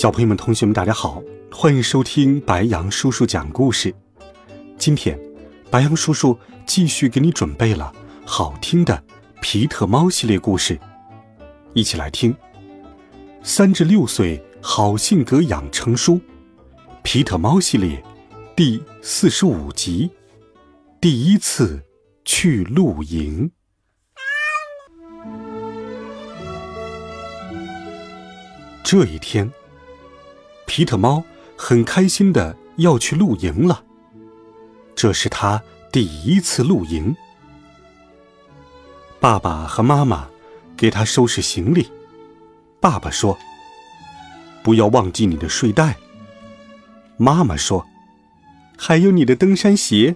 小朋友们、同学们，大家好，欢迎收听白羊叔叔讲故事。今天，白羊叔叔继续给你准备了好听的皮特猫系列故事，一起来听《三至六岁好性格养成书》皮特猫系列第四十五集：第一次去露营。这一天。皮特猫很开心的要去露营了。这是他第一次露营。爸爸和妈妈给他收拾行李。爸爸说：“不要忘记你的睡袋。”妈妈说：“还有你的登山鞋。”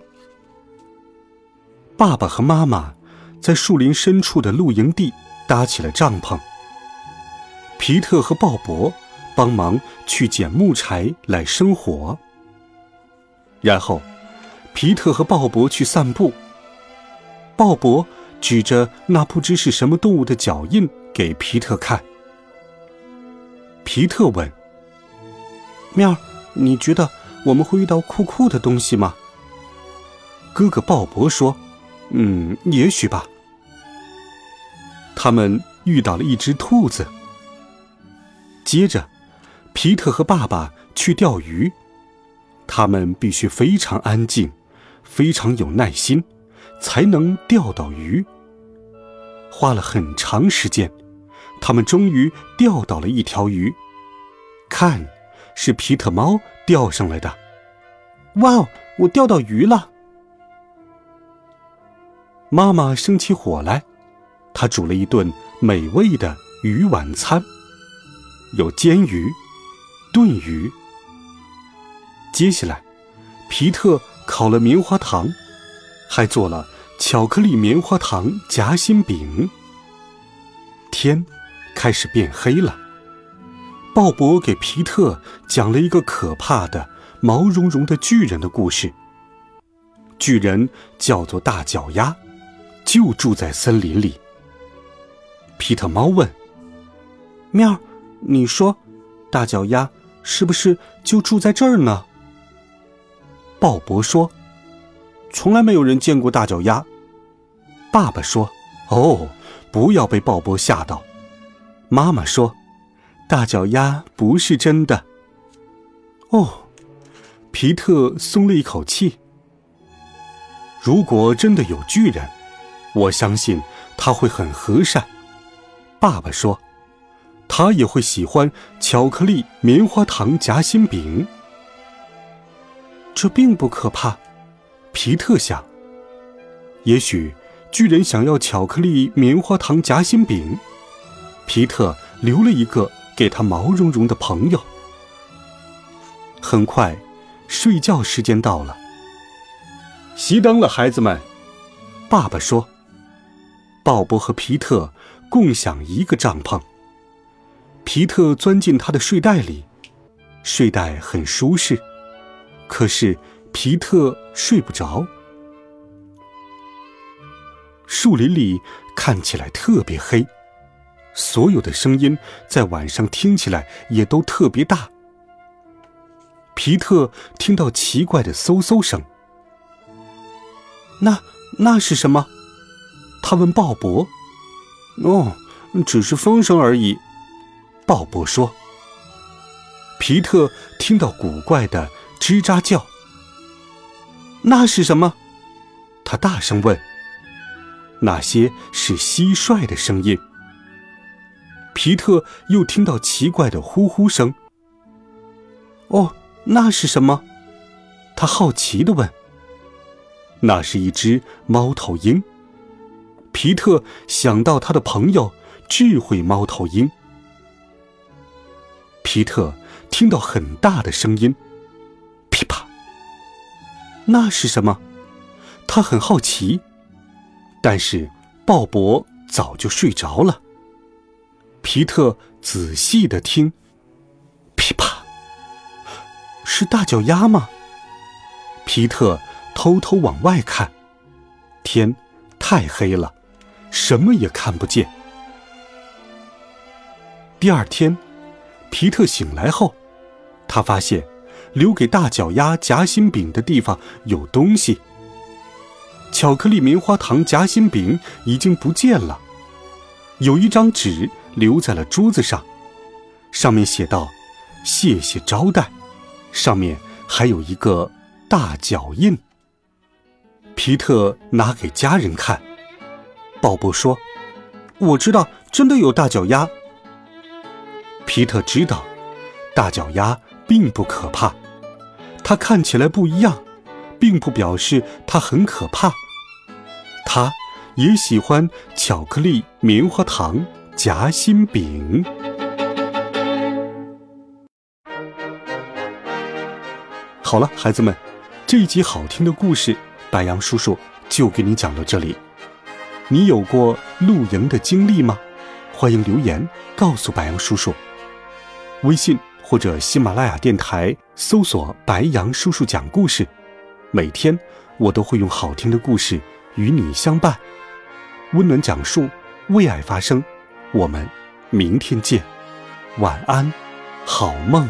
爸爸和妈妈在树林深处的露营地搭起了帐篷。皮特和鲍勃。帮忙去捡木柴来生火。然后，皮特和鲍勃去散步。鲍勃举着那不知是什么动物的脚印给皮特看。皮特问：“喵，你觉得我们会遇到酷酷的东西吗？”哥哥鲍勃说：“嗯，也许吧。”他们遇到了一只兔子。接着。皮特和爸爸去钓鱼，他们必须非常安静，非常有耐心，才能钓到鱼。花了很长时间，他们终于钓到了一条鱼。看，是皮特猫钓上来的。哇哦，我钓到鱼了！妈妈生起火来，她煮了一顿美味的鱼晚餐，有煎鱼。炖鱼。接下来，皮特烤了棉花糖，还做了巧克力棉花糖夹心饼。天开始变黑了。鲍勃给皮特讲了一个可怕的毛茸茸的巨人的故事。巨人叫做大脚丫，就住在森林里。皮特猫问：“喵，你说，大脚丫？”是不是就住在这儿呢？鲍勃说：“从来没有人见过大脚丫。”爸爸说：“哦，不要被鲍勃吓到。”妈妈说：“大脚丫不是真的。”哦，皮特松了一口气。如果真的有巨人，我相信他会很和善。爸爸说。他也会喜欢巧克力棉花糖夹心饼，这并不可怕。皮特想，也许巨人想要巧克力棉花糖夹心饼，皮特留了一个给他毛茸茸的朋友。很快，睡觉时间到了，熄灯了，孩子们。爸爸说：“鲍勃和皮特共享一个帐篷。”皮特钻进他的睡袋里，睡袋很舒适，可是皮特睡不着。树林里看起来特别黑，所有的声音在晚上听起来也都特别大。皮特听到奇怪的嗖嗖声，那那是什么？他问鲍勃。哦，只是风声而已。鲍勃说：“皮特听到古怪的吱喳叫，那是什么？”他大声问。那些是蟋蟀的声音。皮特又听到奇怪的呼呼声。哦，那是什么？他好奇的问。那是一只猫头鹰。皮特想到他的朋友智慧猫头鹰。皮特听到很大的声音，噼啪。那是什么？他很好奇。但是鲍勃早就睡着了。皮特仔细的听，噼啪，是大脚丫吗？皮特偷偷往外看，天太黑了，什么也看不见。第二天，皮特醒来后，他发现留给大脚丫夹心饼的地方有东西。巧克力棉花糖夹心饼已经不见了，有一张纸留在了桌子上，上面写道：“谢谢招待。”上面还有一个大脚印。皮特拿给家人看，鲍勃说：“我知道，真的有大脚丫。”皮特知道，大脚丫并不可怕，它看起来不一样，并不表示它很可怕。他也喜欢巧克力棉花糖夹心饼。好了，孩子们，这一集好听的故事，白杨叔叔就给你讲到这里。你有过露营的经历吗？欢迎留言告诉白杨叔叔。微信或者喜马拉雅电台搜索“白杨叔叔讲故事”，每天我都会用好听的故事。与你相伴，温暖讲述，为爱发声。我们明天见，晚安，好梦。